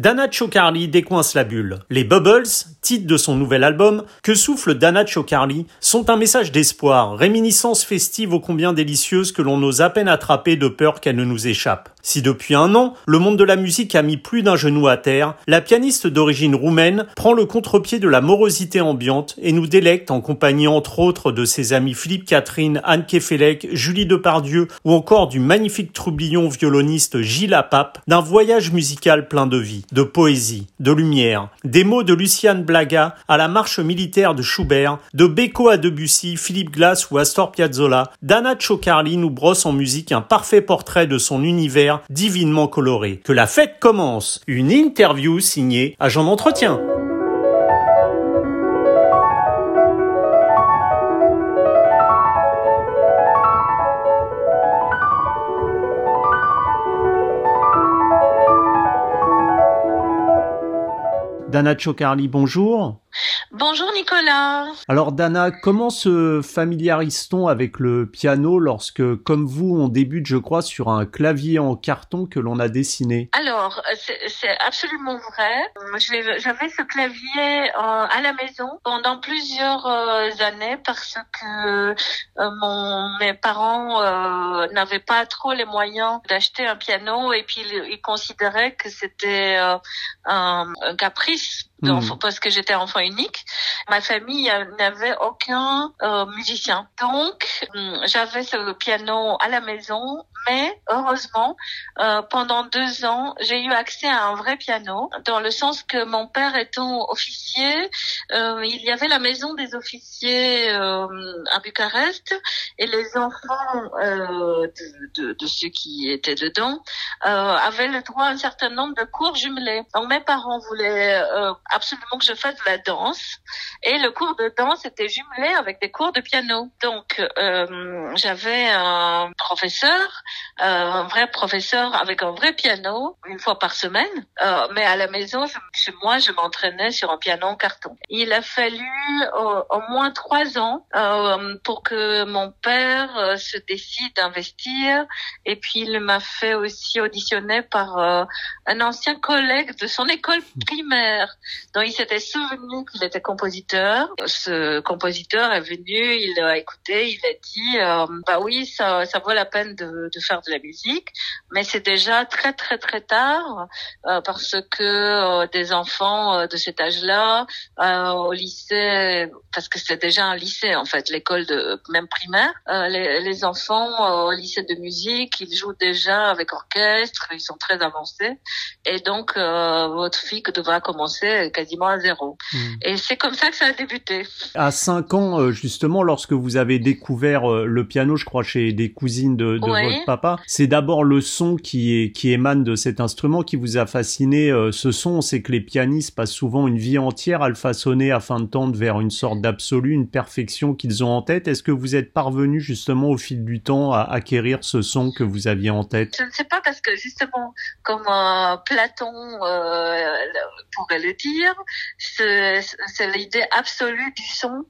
Dana Chocarli décoince la bulle. Les Bubbles, titre de son nouvel album, que souffle Dana Chocarli, sont un message d'espoir, réminiscence festive ô combien délicieuse que l'on ose à peine attraper de peur qu'elle ne nous échappe. Si depuis un an, le monde de la musique a mis plus d'un genou à terre, la pianiste d'origine roumaine prend le contre-pied de la morosité ambiante et nous délecte en compagnie entre autres de ses amis Philippe Catherine, Anne Kefelec, Julie Depardieu ou encore du magnifique troublion violoniste Gilles Pape d'un voyage musical plein de vie, de poésie, de lumière, des mots de Luciane Blaga à la marche militaire de Schubert, de Beko à Debussy, Philippe Glass ou Astor Piazzolla, Dana Chocarli nous brosse en musique un parfait portrait de son univers divinement coloré. Que la fête commence. Une interview signée Agent d'entretien. Dana Chocarli, bonjour. Bonjour Nicolas. Alors Dana, comment se familiarise-t-on avec le piano lorsque, comme vous, on débute, je crois, sur un clavier en carton que l'on a dessiné? Alors, c'est absolument vrai. J'avais ce clavier euh, à la maison pendant plusieurs euh, années parce que euh, mon, mes parents n'avaient pas trop les moyens d'acheter un piano et puis ils, considéraient que c'était un, un caprice Hmm. parce que j'étais enfant unique. Ma famille n'avait aucun euh, musicien. Donc, hmm, j'avais ce piano à la maison, mais heureusement, euh, pendant deux ans, j'ai eu accès à un vrai piano, dans le sens que mon père étant officier, euh, il y avait la maison des officiers euh, à Bucarest, et les enfants euh, de, de, de, ceux qui étaient dedans avaient le droit à un certain nombre de cours jumelés. Donc mes parents voulaient absolument que je fasse de la danse, et le cours de danse était jumelé avec des cours de piano. Donc j'avais un professeur euh, un vrai professeur avec un vrai piano une fois par semaine. Euh, mais à la maison, chez moi, je m'entraînais sur un piano en carton. Il a fallu euh, au moins trois ans pour que mon père se décide d'investir. Et puis, il m'a fait aussi auditionner par un ancien collègue de son école primaire, dont il s'était souvenu qu'il était compositeur. Ce compositeur est venu, il a écouté, il a dit, bah oui, ça, vaut la peine de, faire de la musique, mais c'est déjà très très très tard euh, parce que euh, des enfants euh, de cet âge-là au lycée, parce que c'est déjà un lycée en fait, l'école de même primaire, les, les, enfants au lycée de musique, ils jouent déjà avec orchestre, ils sont très avancés, et donc votre fille devra commencer quasiment à zéro. Hmm. Et c'est comme ça que ça a débuté. À 5 ans, justement, lorsque vous avez découvert le piano, je crois chez des cousines de, de votre papa, c'est d'abord le son qui, est, qui émane de cet instrument qui vous a fasciné. Euh, ce son, c'est que les pianistes passent souvent une vie entière à le façonner afin de tendre vers une sorte d'absolu, une perfection qu'ils ont en tête. Est-ce que vous êtes parvenu justement au fil du temps à acquérir ce son que vous aviez en tête? Je ne sais pas parce que justement, comme euh, Platon euh, pourrait le dire, c'est l'idée absolue du son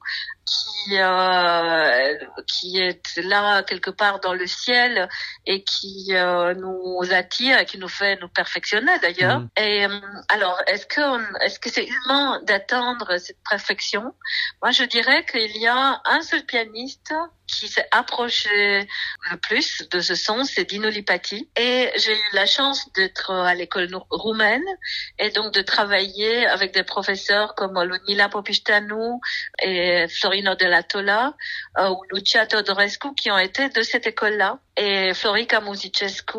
qui euh, qui est là quelque part dans le ciel et qui euh, nous attire et qui nous fait nous perfectionner d'ailleurs. Mm. Et euh, alors est-ce que est-ce que c'est humain d'attendre cette perfection? Moi je dirais qu'il y a un seul pianiste qui s'est approché le plus de ce son, c'est Dino Lipati. Et j'ai eu la chance d'être à l'école roumaine et donc de travailler avec des professeurs comme Lunila Popistanu et Florino de la Tola euh, ou Lucia Todorescu qui ont été de cette école-là. Et Florica Musicescu,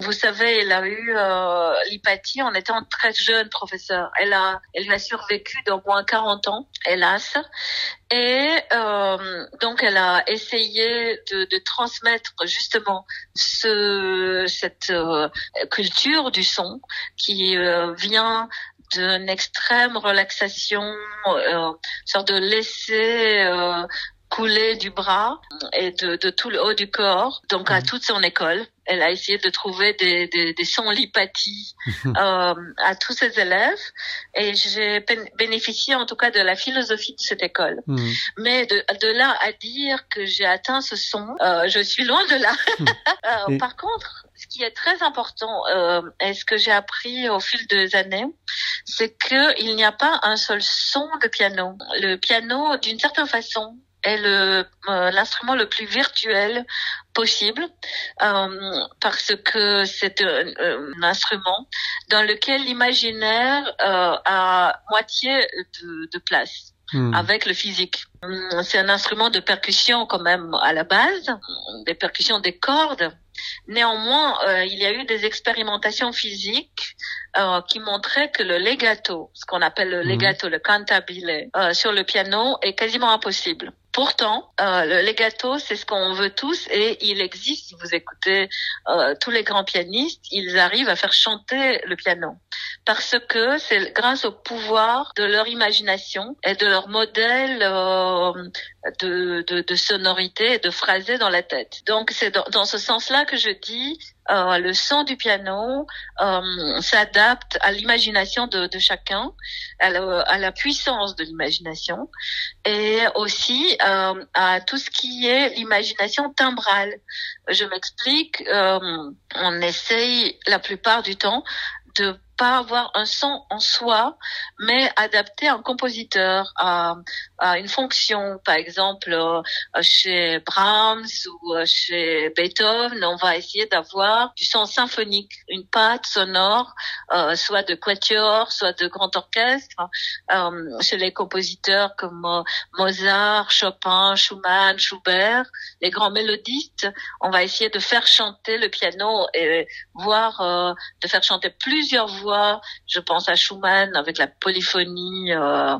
vous savez, elle a eu euh, Lipati en étant très jeune professeur. Elle a, elle a survécu d'au moins 40 ans, hélas. Et euh, donc, elle a essayé de, de transmettre justement ce, cette euh, culture du son qui euh, vient d'une extrême relaxation, euh, sorte de laisser euh, couler du bras et de, de, tout le haut du corps, donc à mhm. toute son école elle a essayé de trouver des, des, des euh, à tous ses élèves et j'ai bénéficié en tout cas de la philosophie de cette école. Hmm. Mais de, de, là à dire que j'ai atteint ce son, euh, je suis loin de là. euh, par contre, ce qui est très important euh, et ce que j'ai appris au fil des années, c'est que il n'y a pas un seul son de piano. Le piano, d'une certaine façon, est le euh, l'instrument le plus virtuel possible euh, parce que c'est un, instrument dans lequel l'imaginaire euh, a moitié de, de place hmm. avec le physique. Hum, c'est un instrument de percussion quand même à la base, des percussions des cordes. Néanmoins, euh, il y a eu des expérimentations physiques euh, qui montraient que le legato, ce qu'on appelle le hmm. legato, le cantabile, euh, sur le piano est quasiment impossible. Pourtant, euh, le legato, c'est ce qu'on veut tous et il existe. Si vous écoutez euh, tous les grands pianistes, ils arrivent à faire chanter le piano parce que c'est grâce au pouvoir de leur imagination et de leur modèle euh, de, de, de, sonorité et de phrasé dans la tête. Donc c'est dans, dans, ce sens-là que je dis euh, le son du piano euh, s'adapte à l'imagination de, de, chacun, à la, puissance de l'imagination et aussi euh, à tout ce qui est l'imagination timbrale. Je m'explique, euh, on essaye la plupart du temps de pas avoir un son en soi, mais adapter un compositeur à, à une fonction. Par exemple, euh, chez Brahms ou euh, chez Beethoven, on va essayer d'avoir du son symphonique, une patte sonore, euh, soit de quatuor, soit de grand orchestre. Euh, chez les compositeurs comme euh, Mozart, Chopin, Schumann, Schubert, les grands mélodistes, on va essayer de faire chanter le piano et voir de faire chanter plusieurs voix je pense à Schumann avec la polyphonie euh,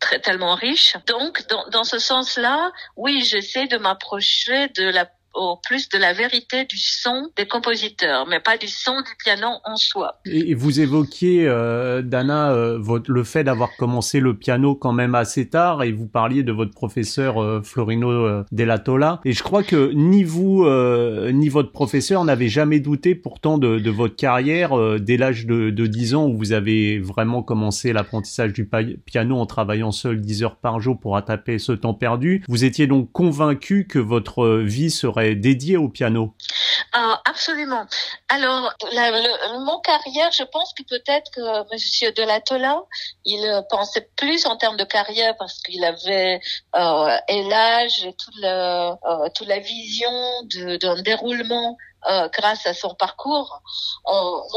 très tellement riche. Donc, dans, dans ce sens-là, oui, j'essaie de m'approcher de la au plus de la vérité du son des compositeurs, mais pas du son du piano en soi. Et vous évoquiez, euh, Dana, euh, votre, le fait d'avoir commencé le piano quand même assez tard, et vous parliez de votre professeur euh, Florino euh, Della Tola. Et je crois que ni vous euh, ni votre professeur n'avez jamais douté pourtant de, de votre carrière dès l'âge de, de 10 ans où vous avez vraiment commencé l'apprentissage du piano en travaillant seul 10 heures par jour pour attraper ce temps perdu. Vous étiez donc convaincu que votre vie serait dédié au piano ah, Absolument. Alors, mon carrière, je pense que peut-être que Monsieur Delatola, il pensait plus en termes de carrière parce qu'il avait euh, l'âge toute la, euh, toute la vision d'un déroulement euh, grâce à son parcours.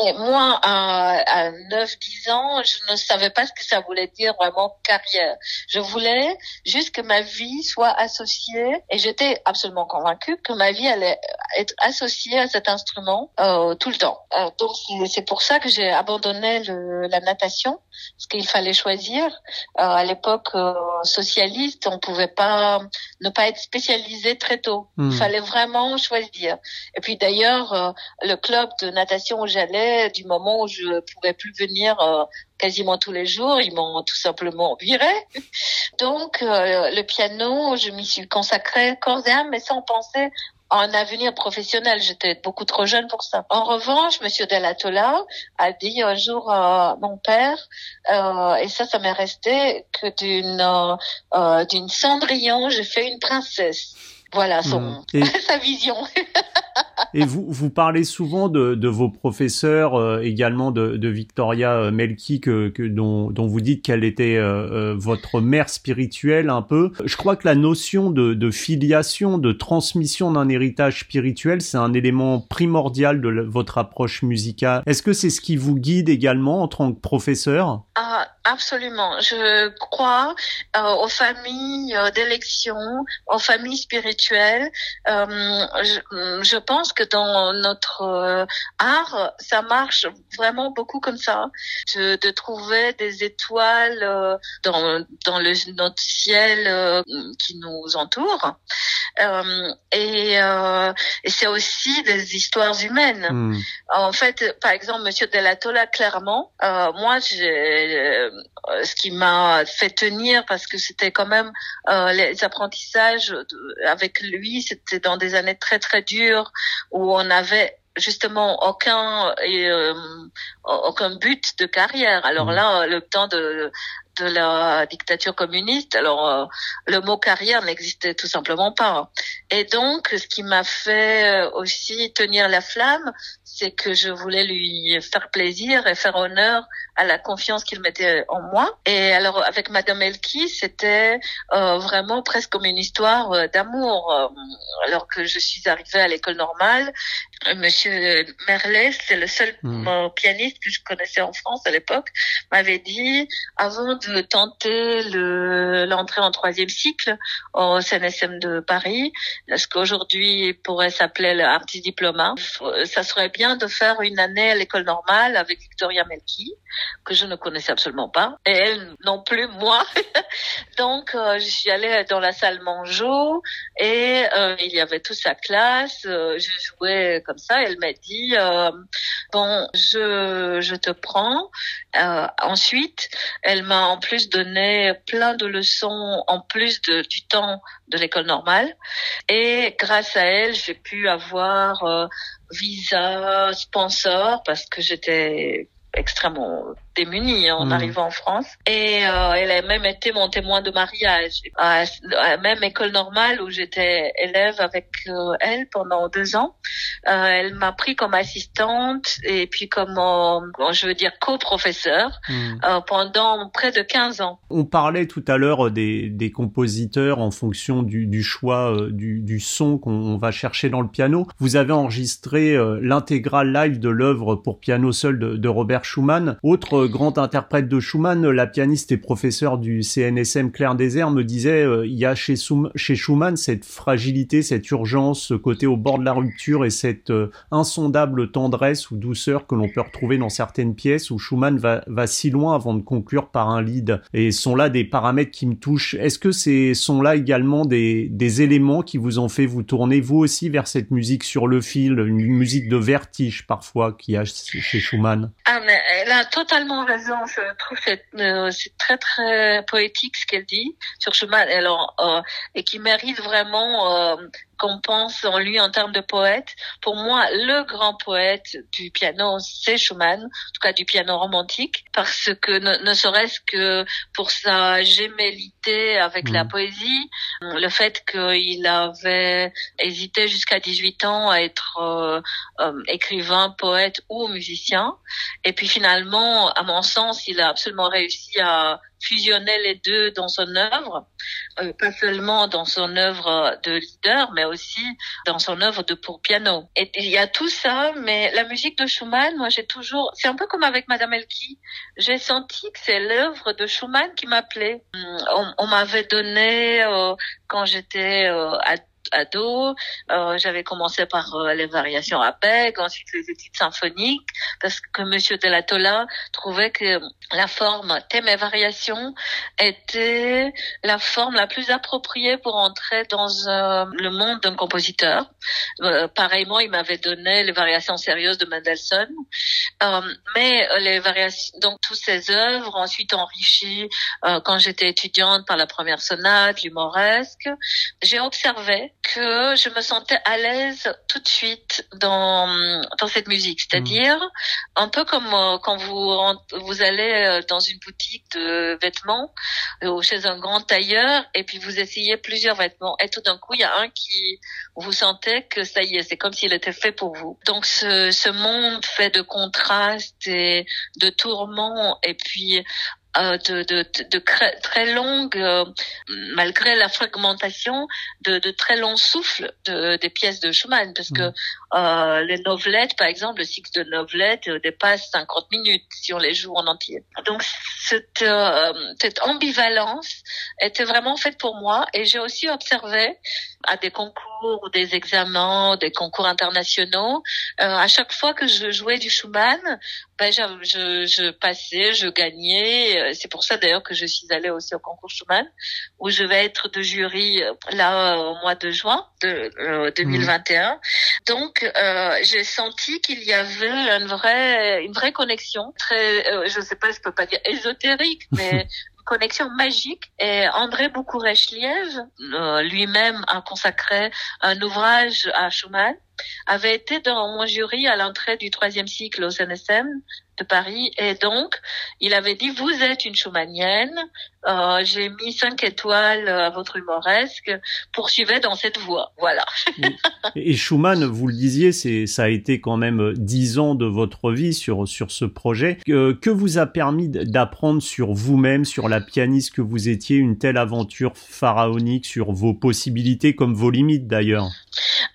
mais moi, à, à 9-10 ans, je ne savais pas ce que ça voulait dire vraiment carrière. Je voulais juste que ma vie soit associée, et j'étais absolument convaincue que ma vie allait être associée à cet instrument euh, tout le temps. Euh, donc c'est pour ça que j'ai abandonné le, la natation, parce qu'il fallait choisir. Euh, à l'époque euh, socialiste, on pouvait pas ne pas être spécialisé très tôt. Il hmm. fallait vraiment choisir. Et puis D'ailleurs, euh, le club de natation où j'allais, du moment où je pouvais plus venir quasiment tous les jours, ils m'ont tout simplement viré. Donc, euh, le piano, je m'y suis consacrée corps et âme, mais sans penser un avenir professionnel. J'étais beaucoup trop jeune pour ça. En revanche, Monsieur Delatola a dit un jour à mon père, et ça, ça m'est resté, que d'une d'une Cendrillon, j'ai fait une princesse. Voilà son, sa vision. Et vous, vous parlez souvent de, de vos professeurs, euh, également de, de, Victoria euh, Melki, que, que dont, dont, vous dites qu'elle était euh, votre mère spirituelle un peu. Je crois que la notion de, de filiation, de transmission d'un héritage spirituel, c'est un élément primordial de votre approche musicale. Est-ce que c'est ce qui vous guide également en tant que professeur? Ah, Absolument. Je crois aux familles d'élection, aux familles spirituelles. je, je pense que dans notre euh, art, ça marche vraiment beaucoup comme ça, de, de trouver des étoiles euh, dans, dans le, notre ciel euh, qui nous entoure. et, et c'est aussi des histoires humaines. Hmm. En fait, par exemple, Monsieur Delatola, clairement, moi, j'ai, ce qui m'a fait tenir, parce que c'était quand même les apprentissages avec lui, c'était dans des années très très dures où on avait justement aucun euh, aucun but de carrière. Alors mmh. là, le temps de de la dictature communiste. Alors le mot carrière n'existait tout simplement pas. Et donc, ce qui m'a fait aussi tenir la flamme, c'est que je voulais lui faire plaisir et faire honneur à la confiance qu'il mettait en moi. Et alors avec Madame Elki, c'était euh, vraiment presque comme une histoire euh, d'amour. Euh, alors que je suis arrivée à l'école normale, Monsieur Merlet, c'est le seul hmm. pianiste que je connaissais en France à l'époque, m'avait dit avant de tenter l'entrée en troisième cycle au CNSM de Paris, ce qu'aujourd'hui pourrait s'appeler un petit diplôme, ça serait bien de faire une année à l'école normale avec Victoria Melki, que je ne connaissais absolument pas, et elle non plus moi. Donc euh, je suis allée dans la salle Mangeau et euh, il y avait toute sa classe. Euh, je jouais comme ça. Elle m'a dit bon, je je te prends. ensuite, elle m'a en plus donné plein de leçons en plus du temps de l'école normale. Et grâce à elle, j'ai pu avoir visa, sponsor, parce que j'étais extrêmement démunie hein, en hmm. arrivant en France. Et euh, elle a même été mon témoin de mariage à, la même école normale où j'étais élève avec euh, elle pendant deux ans. Euh, elle m'a pris comme assistante et puis comme, je veux dire, co-professeur hmm. pendant près de 15 ans. On parlait tout à l'heure des, des compositeurs en fonction du, du choix du, du son qu'on va chercher dans le piano. Vous avez enregistré l'intégrale live de l'œuvre pour piano seul de, de Robert Schumann. Autre grand interprète de Schumann, la pianiste et professeure du CNSM Claire Désert me disait euh, il y a chez, chez Schumann cette fragilité, cette urgence, ce côté au bord de la rupture et cette euh, insondable tendresse ou douceur que l'on peut retrouver dans certaines pièces où Schumann va, si loin avant de conclure par un lead. Et sont là des paramètres qui me touchent. Est-ce que ces sont là également des, éléments qui vous ont fait vous tourner vous aussi vers cette musique sur le fil, une musique de vertige parfois qu'il y a chez Schumann? Ah elle a totalement raison. Je trouve euh, c'est très très poétique ce qu'elle dit sur Schumann, alors, euh, et qui mérite vraiment euh, qu'on pense en lui en termes de poète. Pour moi, le grand poète du piano, c'est Schumann, en tout cas du piano romantique, parce que ne, serait-ce que pour sa gémellité avec la mmh. poésie, le fait qu'il avait hésité jusqu'à 18 ans à être euh, euh, écrivain, poète ou musicien, et puis finalement, à mon sens, il a absolument réussi à fusionnait les deux dans son œuvre, euh, pas seulement dans son œuvre de leader, mais aussi dans son œuvre de pour piano. Et il y a tout ça, mais la musique de Schumann, moi j'ai toujours, c'est un peu comme avec Madame Elki, j'ai senti que c'est l'œuvre de Schumann qui m'appelait. On, on m'avait donné euh, quand j'étais euh, ado. Euh, j'avais commencé par euh, les variations à Beg, ensuite les études symphoniques, parce que Monsieur de la Tola trouvait que la forme thème et variation était la forme la plus appropriée pour entrer dans euh, le monde d'un compositeur. pareillement, il m'avait donné les variations sérieuses de Mendelssohn, mais les variations, donc toutes ces œuvres, ensuite enrichies quand j'étais étudiante par la première sonate, l'humoresque, j'ai observé que je me sentais à l'aise tout de suite dans dans cette musique, c'est-à-dire un peu comme euh, quand vous vous allez euh, dans une boutique de vêtements euh, ou chez un grand tailleur et puis vous essayez plusieurs vêtements et tout d'un coup il y a un qui vous sentez que ça y est, c'est comme s'il était fait pour vous. Donc ce, ce monde fait de contrastes et de tourments et puis euh, de, de, de, très longues, euh, malgré la fragmentation, de, de très longs souffles de, des pièces de Schumann, parce que euh, les novelettes, par exemple, le cycle de novelettes euh, dépasse 50 minutes si on les joue en entier. Donc cette, cette ambivalence était vraiment faite pour moi, et j'ai aussi observé à des concours, des examens, des concours internationaux. Euh, à chaque fois que je jouais du Schumann, ben je, je, je passais, je gagnais. Euh, c'est pour ça d'ailleurs que je suis allée aussi au concours Schumann, où je vais être de jury euh, là au mois de juin de 2021. Mmh. Donc euh, j'ai senti qu'il y avait une vraie une vraie connexion, très, euh, je sais pas, je peux pas dire ésotérique, mais connexion magique. Et André Boukouresh-Liège, euh, lui-même a consacré un ouvrage à Schumann avait été dans mon jury à l'entrée du troisième cycle au CNSM de Paris. Et donc, il avait dit, vous êtes une Schumannienne, euh, j'ai mis cinq étoiles à votre humoresque, poursuivez dans cette voie. Voilà. et Schumann, vous le disiez, c'est ça a été quand même dix ans de votre vie sur sur ce projet. Que, que vous a permis d'apprendre sur vous-même, sur la pianiste que vous étiez, une telle aventure pharaonique, sur vos possibilités comme vos limites d'ailleurs?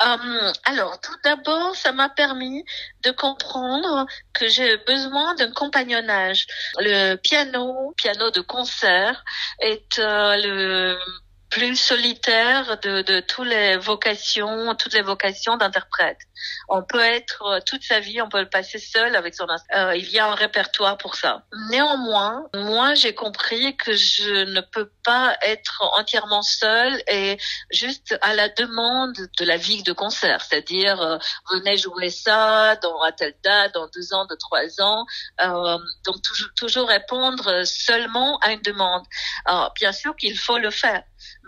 Euh, alors, tout d'abord, ça m'a permis de comprendre que j'ai besoin d'un compagnonnage. Le piano, piano de concert, est euh, le plus solitaire de, de toutes les vocations, toutes les vocations d'interprète. On peut être euh, toute sa vie, on peut le passer seul avec son euh, il y a un répertoire pour ça. Néanmoins, moi j'ai compris que je ne peux pas être entièrement seule et juste à la demande de la vie de concert, c'est-à-dire euh, venez jouer ça dans à telle date, dans deux ans, de trois ans. Euh, donc toujours, toujours répondre seulement à une demande. Alors bien sûr qu'il faut le faire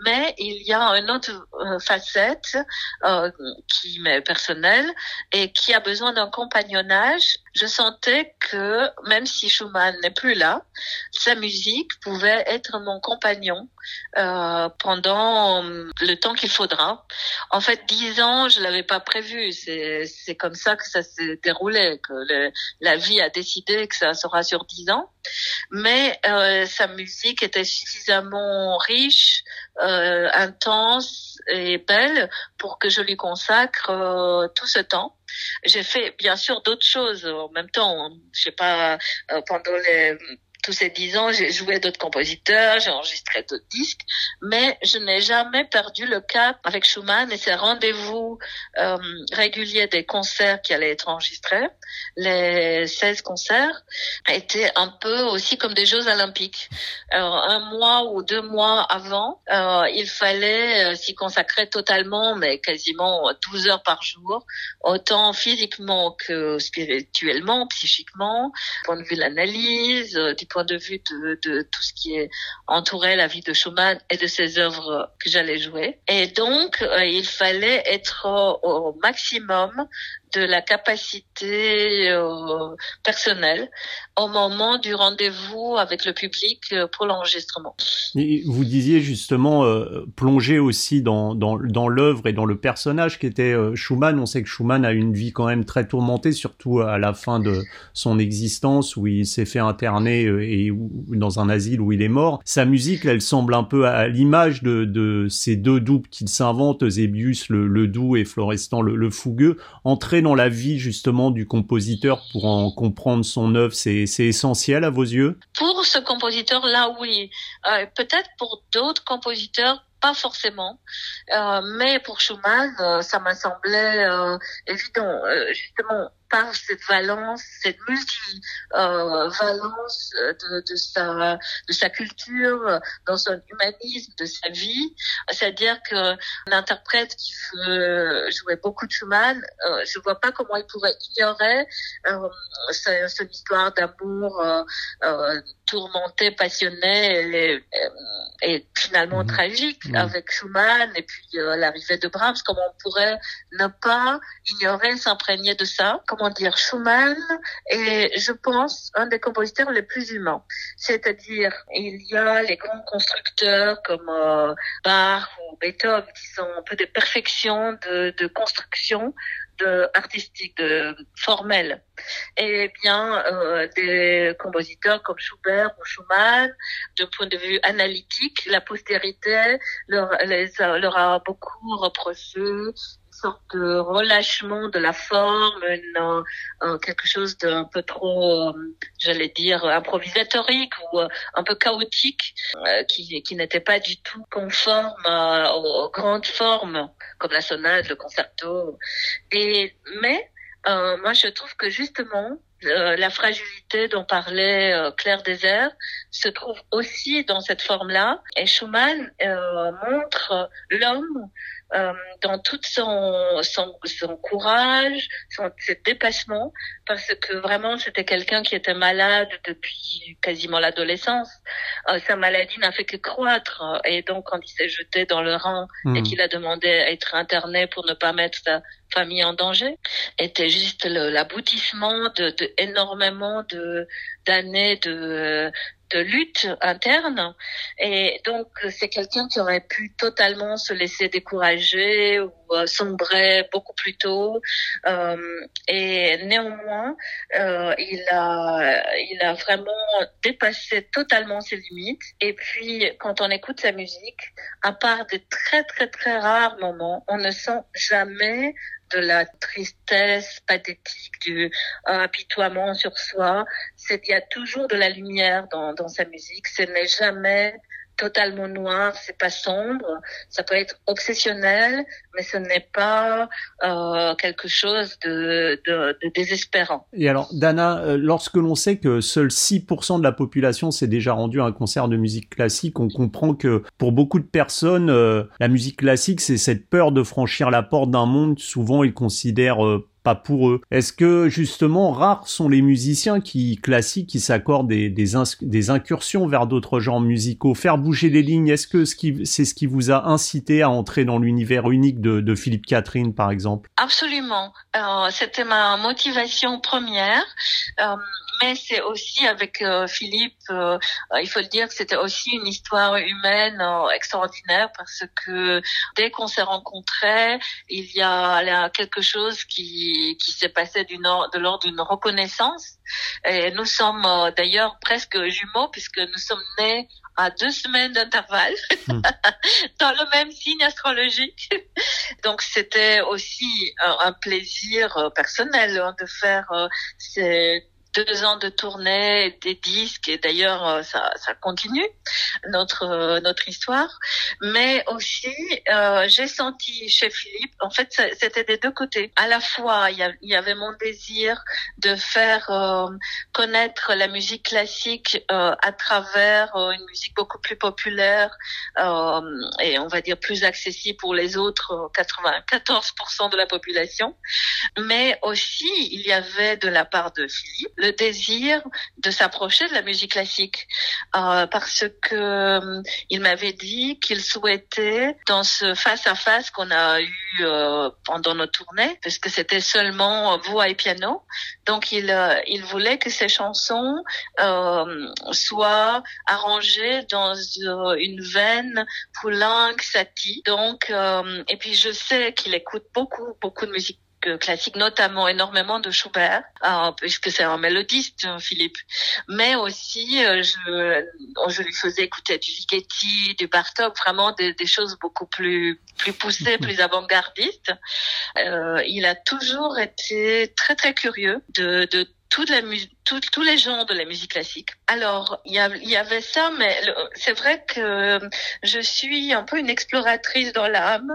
mais il y a une autre euh, facette euh, qui m'est personnelle et qui a besoin d'un compagnonnage. Je sentais que même si Schumann n'est plus là, sa musique pouvait être mon compagnon euh, pendant le temps qu'il faudra. En fait, dix ans, je l'avais pas prévu. C'est c'est comme ça que ça s'est déroulé, que le, la vie a décidé que ça sera sur dix ans. Mais euh, sa musique était suffisamment riche, euh, intense et belle pour que je lui consacre euh, tout ce temps. J'ai fait bien sûr d'autres choses en même temps. Je sais pas euh, pendant les tous ces dix ans, j'ai joué d'autres compositeurs, j'ai enregistré d'autres disques, mais je n'ai jamais perdu le cap avec Schumann et ses rendez-vous euh, réguliers des concerts qui allaient être enregistrés. Les 16 concerts étaient un peu aussi comme des Jeux olympiques. Alors, un mois ou deux mois avant, euh, il fallait euh, s'y consacrer totalement, mais quasiment 12 heures par jour, autant physiquement que spirituellement, psychiquement, point de vue de l'analyse, du point de vue de, de, tout ce qui est entouré la vie de Schumann et de ses œuvres que j'allais jouer. Et donc, euh, il fallait être au maximum de la capacité euh, personnelle au moment du rendez-vous avec le public euh, pour l'enregistrement. Vous disiez justement euh, plonger aussi dans, l'œuvre et dans le personnage qui était Schumann. On sait que Schumann a une vie quand même très tourmentée, surtout à la fin de son existence où il s'est fait interner et dans un asile où il est mort. Sa musique, elle semble un peu à l'image de, ces deux doubles qu'il s'invente, Zébius le, le, doux et Florestan le, le fougueux, entrer dans la vie justement du compositeur pour en comprendre son œuvre, c'est essentiel à vos yeux? Pour ce compositeur-là, oui. Euh, peut-être pour d'autres compositeurs, pas forcément. Euh, mais pour Schumann, euh, ça m'a semblé évident. justement, par cette valence, cette multi-valence de, de, sa, de sa culture, dans son humanisme, de sa vie. C'est-à-dire que interprète qui veut jouer beaucoup de Schumann, je vois pas comment il pourrait ignorer son histoire d'amour tourmenté, passionné et, et finalement mhm. tragique mhm. avec Schumann et puis euh, l'arrivée de Brahms. Comment on pourrait ne pas ignorer, s'imprégner de ça? Comment dire? Schumann est, je pense, un des compositeurs les plus humains. C'est-à-dire, il y a les grands constructeurs comme euh, Bach ou Beethoven qui sont un peu des perfections de, de construction de artistique, de formel. Et bien euh, des compositeurs comme Schubert ou Schumann, de point de vue analytique, la postérité leur, leur a beaucoup reproché sorte de relâchement de la forme, euh, quelque chose d'un peu trop, euh, j'allais dire, improvisatorique ou euh, un peu chaotique, qui, qui n'était pas du tout conforme aux, grandes formes comme la sonate, le concerto. Et mais moi, je trouve que justement, la fragilité dont parlait Claire Désert se trouve aussi dans cette forme-là. Et Schumann montre l'homme euh, dans tout son, son, son courage, son ses dépassements, parce que vraiment c'était quelqu'un qui était malade depuis quasiment l'adolescence. Euh, sa maladie n'a fait que croître, et donc quand il s'est jeté dans le rang et hmm. qu'il a demandé à être interné pour ne pas mettre sa famille en danger, était juste l'aboutissement de, de énormément de d'années de de lutte interne. Et donc, c'est quelqu'un qui aurait pu totalement se laisser décourager ou euh, sombrer beaucoup plus tôt. Euh, et néanmoins, euh, il a, il a vraiment dépassé totalement ses limites. Et puis, quand on écoute sa musique, à part des très très très rares moments, on ne sent jamais de la tristesse pathétique, du apitoiement sur soi. Il y a toujours de la lumière dans, dans sa musique. Ce n'est jamais totalement noir, c'est pas sombre, ça peut être obsessionnel, mais ce n'est pas euh, quelque chose de, désespérant. Et alors, Dana, euh, lorsque l'on sait que seuls 6% de la population s'est déjà rendu à un concert de musique classique, on comprend que pour beaucoup de personnes, euh, la musique classique, c'est cette peur de franchir la porte d'un monde. Souvent, ils considèrent euh, pas pour eux. Est-ce que justement rares sont les musiciens qui classiques qui s'accordent des, des, incursions vers d'autres genres musicaux, faire bouger les lignes Est-ce que c'est ce qui vous a incité à entrer dans l'univers unique de, Philippe Catherine par exemple? Absolument. C'était ma motivation première. Euh, mais c'est aussi avec euh, Philippe, euh, il faut le dire que c'était aussi une histoire humaine extraordinaire parce que dès qu'on s'est rencontrés, il y a, quelque chose qui, qui s'est passé du nord, de l'ordre d'une reconnaissance. Et nous sommes d'ailleurs presque jumeaux puisque nous sommes nés à deux semaines d'intervalle hmm. dans le même signe astrologique. Donc c'était aussi un, plaisir personnel hein, de faire ces deux ans de tournée, des disques, et d'ailleurs euh, ça, ça continue notre euh, notre histoire. Mais aussi, euh, j'ai senti chez Philippe, en fait, c'était des deux côtés. À la fois, il y, avait mon désir de faire connaître la musique classique à travers une musique beaucoup plus populaire et on va dire plus accessible pour les autres 94% de la population. Mais aussi, il y avait de la part de Philippe le désir de s'approcher de la musique classique euh, parce que euh, il m'avait dit qu'il souhaitait dans ce face à face qu'on a eu euh, pendant nos tournées parce que c'était seulement voix et piano donc il il voulait que ces chansons soient arrangées dans une veine Poulenc Satie. Donc et puis je sais qu'il écoute beaucoup beaucoup de musique classique, notamment énormément de Schubert, euh, puisque c'est un mélodiste, hein, Philippe. Mais aussi, euh, je, je lui faisais écouter du Ligeti, du Bartok, vraiment des, des choses beaucoup plus plus poussées, plus avant-gardistes. Euh, il a toujours été très très curieux de, de musique, tous les genres de la musique classique. Alors, il y, avait ça, mais c'est vrai que je suis un peu une exploratrice dans l'âme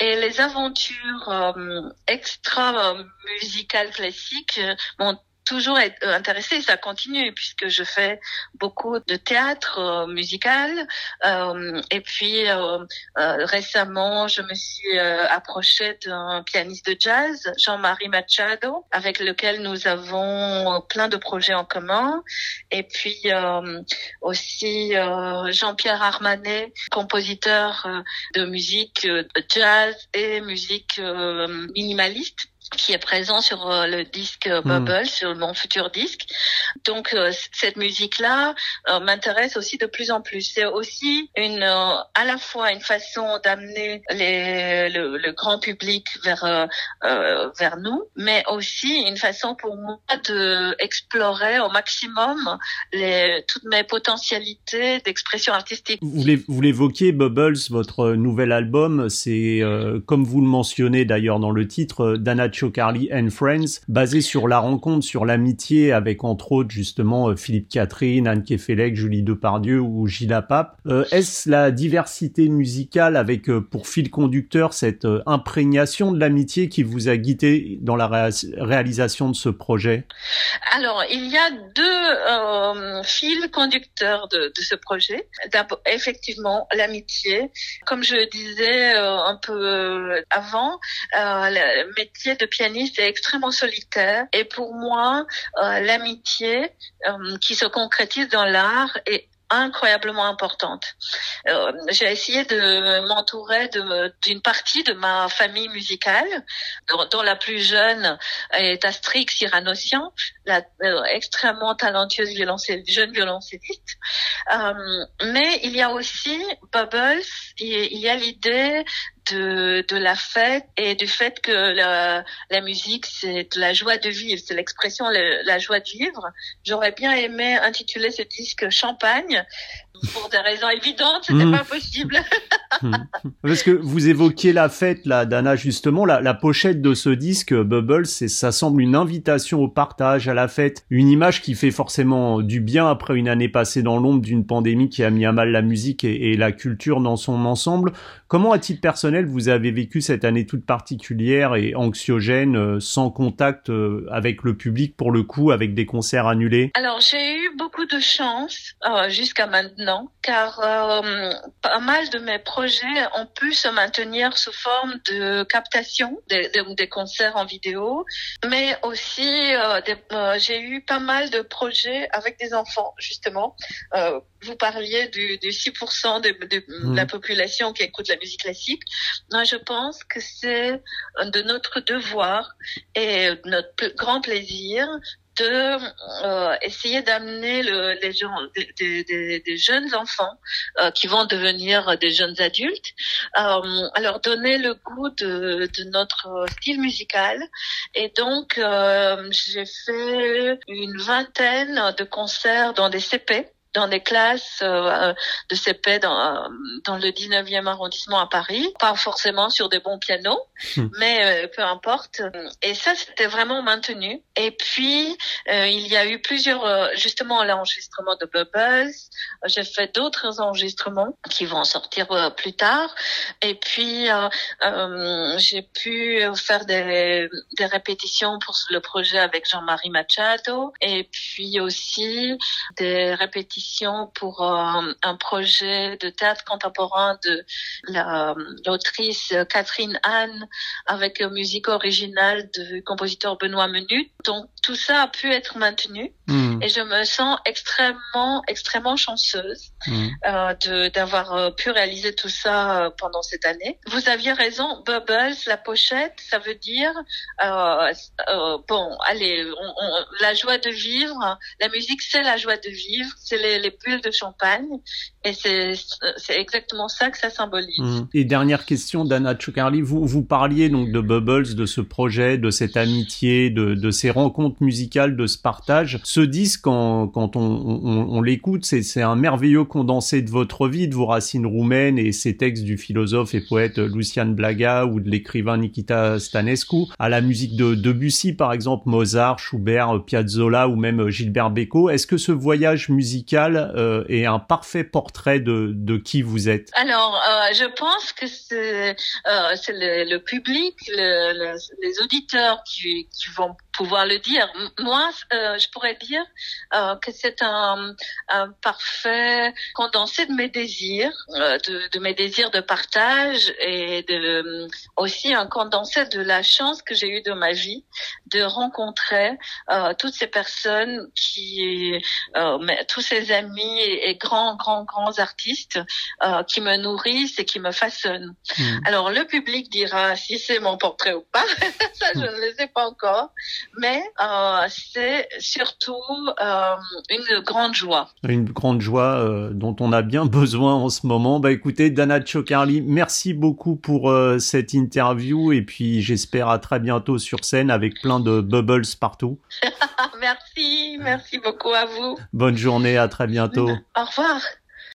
et les aventures euh, extra musicales classiques m'ont toujours être euh, intéressée, ça continue puisque je fais beaucoup de théâtre euh, musical euh, et puis euh, récemment je me suis approchée d'un pianiste de jazz, Jean-Marie Machado, avec lequel nous avons plein de projets en commun et puis aussi Jean-Pierre Armanet, compositeur de musique jazz et musique minimaliste qui est présent sur euh, le disque hmm. Bubble, sur mon futur disque. Donc euh, cette musique-là euh, m'intéresse aussi de plus en plus. C'est aussi une, à la fois une façon d'amener le, le, grand public vers vers nous, mais aussi une façon pour moi de explorer au maximum les, toutes mes potentialités d'expression artistique. Vous l'évoquiez, Bubbles, votre nouvel album, c'est comme vous le mentionnez d'ailleurs dans le titre, Dana Chocarly and Friends, basé sur la rencontre, sur l'amitié avec entre autres justement Philippe Catherine, Anne Kefelec, Julie Depardieu ou Gilles Pape. Est-ce la diversité musicale avec pour fil conducteur cette imprégnation de l'amitié qui vous a guidé dans la réalisation de ce projet? Alors, il y a deux fils conducteurs de, ce projet. Effectivement, l'amitié. Comme je disais euh, un peu euh, avant, euh, le métier de pianiste est extrêmement solitaire. Et pour moi, l'amitié qui se concrétise dans l'art est incroyablement importante. Euh, j'ai essayé de m'entourer d'une partie de ma famille musicale, dont, la plus jeune est Astrix Iranossian, la euh, extrêmement talentueuse violoncelle, jeune violoncelliste. Euh, mais il y a aussi Bubbles, il y a l'idée de, de la fête et du fait que la, la musique, c'est la joie de vivre, c'est l'expression la joie de vivre. J'aurais bien aimé intituler ce disque Champagne. Pour des raisons évidentes, c'était mmh. pas possible. Mmh. Parce que vous évoquiez la fête, là, Dana, justement, la, la pochette de ce disque, Bubbles, c'est, ça semble une invitation au partage, à la fête, une image qui fait forcément du bien après une année passée dans l'ombre d'une pandémie qui a mis à mal la musique et, et la culture dans son ensemble. Comment, à titre personnel, vous avez vécu cette année toute particulière et anxiogène, euh, sans contact euh, avec le public pour le coup, avec des concerts annulés? Alors j'ai eu beaucoup de chance euh, jusqu'à maintenant, car pas mal de mes projets ont pu se maintenir sous forme de captation des, des, concerts en vidéo, mais aussi j'ai eu pas mal de projets avec des enfants justement. vous parliez du, du 6% de, de, la mmh. population qui écoute la musique classique. Moi, je pense que c'est de notre devoir et notre grand plaisir de euh, essayer d'amener le, les gens, des, des, des jeunes enfants euh, qui vont devenir des jeunes adultes, euh, à leur donner le goût de, de notre style musical. Et donc, euh, j'ai fait une vingtaine de concerts dans des CP dans des classes euh, de CP dans, dans le 19e arrondissement à Paris, pas forcément sur des bons pianos, hmm. mais euh, peu importe. Et ça, c'était vraiment maintenu. Et puis, euh, il y a eu plusieurs, justement, l'enregistrement de Bubbles. J'ai fait d'autres enregistrements qui vont sortir plus tard. Et puis, j'ai pu faire des, des répétitions pour le projet avec Jean-Marie Machado. Et puis aussi des répétitions pour euh, un projet de théâtre contemporain de l'autrice Catherine Anne avec musique originale du compositeur Benoît Menut. Donc tout ça a pu être maintenu hmm. et je me sens extrêmement extrêmement chanceuse euh, d'avoir euh, pu réaliser tout ça pendant cette année. Vous aviez raison, Bubbles, la pochette, ça veut dire bon, allez, la joie de vivre. La musique, c'est la joie de vivre, c'est les les bulles de champagne. Et c'est exactement ça que ça symbolise. Mmh. Et dernière question d'Anna Chocarly, vous, vous parliez donc de Bubbles, de ce projet, de cette amitié, de, de ces rencontres musicales, de ce partage. Ce disque, quand, quand on, l'écoute, c'est un merveilleux condensé de votre vie, de vos racines roumaines et ces textes du philosophe et poète Lucian Blaga ou de l'écrivain Nikita Stanescu, à la musique de Debussy par exemple, Mozart, Schubert, Piazzolla ou même Gilbert Bécaud. Est-ce que ce voyage musical euh, et un parfait portrait de, de qui vous êtes Alors, euh, je pense que c'est euh, le, public, le, les auditeurs qui, vont pouvoir le dire. Moi, je pourrais dire que c'est un, parfait condensé de mes désirs, de, de, mes désirs de partage et de, aussi un condensé de la chance que j'ai eue dans ma vie de rencontrer toutes ces personnes qui, tous ces amis et, grands, grands, grands artistes qui me nourrissent et qui me façonnent. Mmh. Alors le public dira si c'est mon portrait ou pas, ça je ne le sais pas encore mais euh, c'est surtout euh, une grande joie. Une grande joie euh, dont on a bien besoin en ce moment. Bah écoutez, Dana Chocarly, merci beaucoup pour euh, cette interview et puis j'espère à très bientôt sur scène avec plein de bubbles partout. merci, merci beaucoup à vous. Bonne journée, à très bientôt. Au revoir.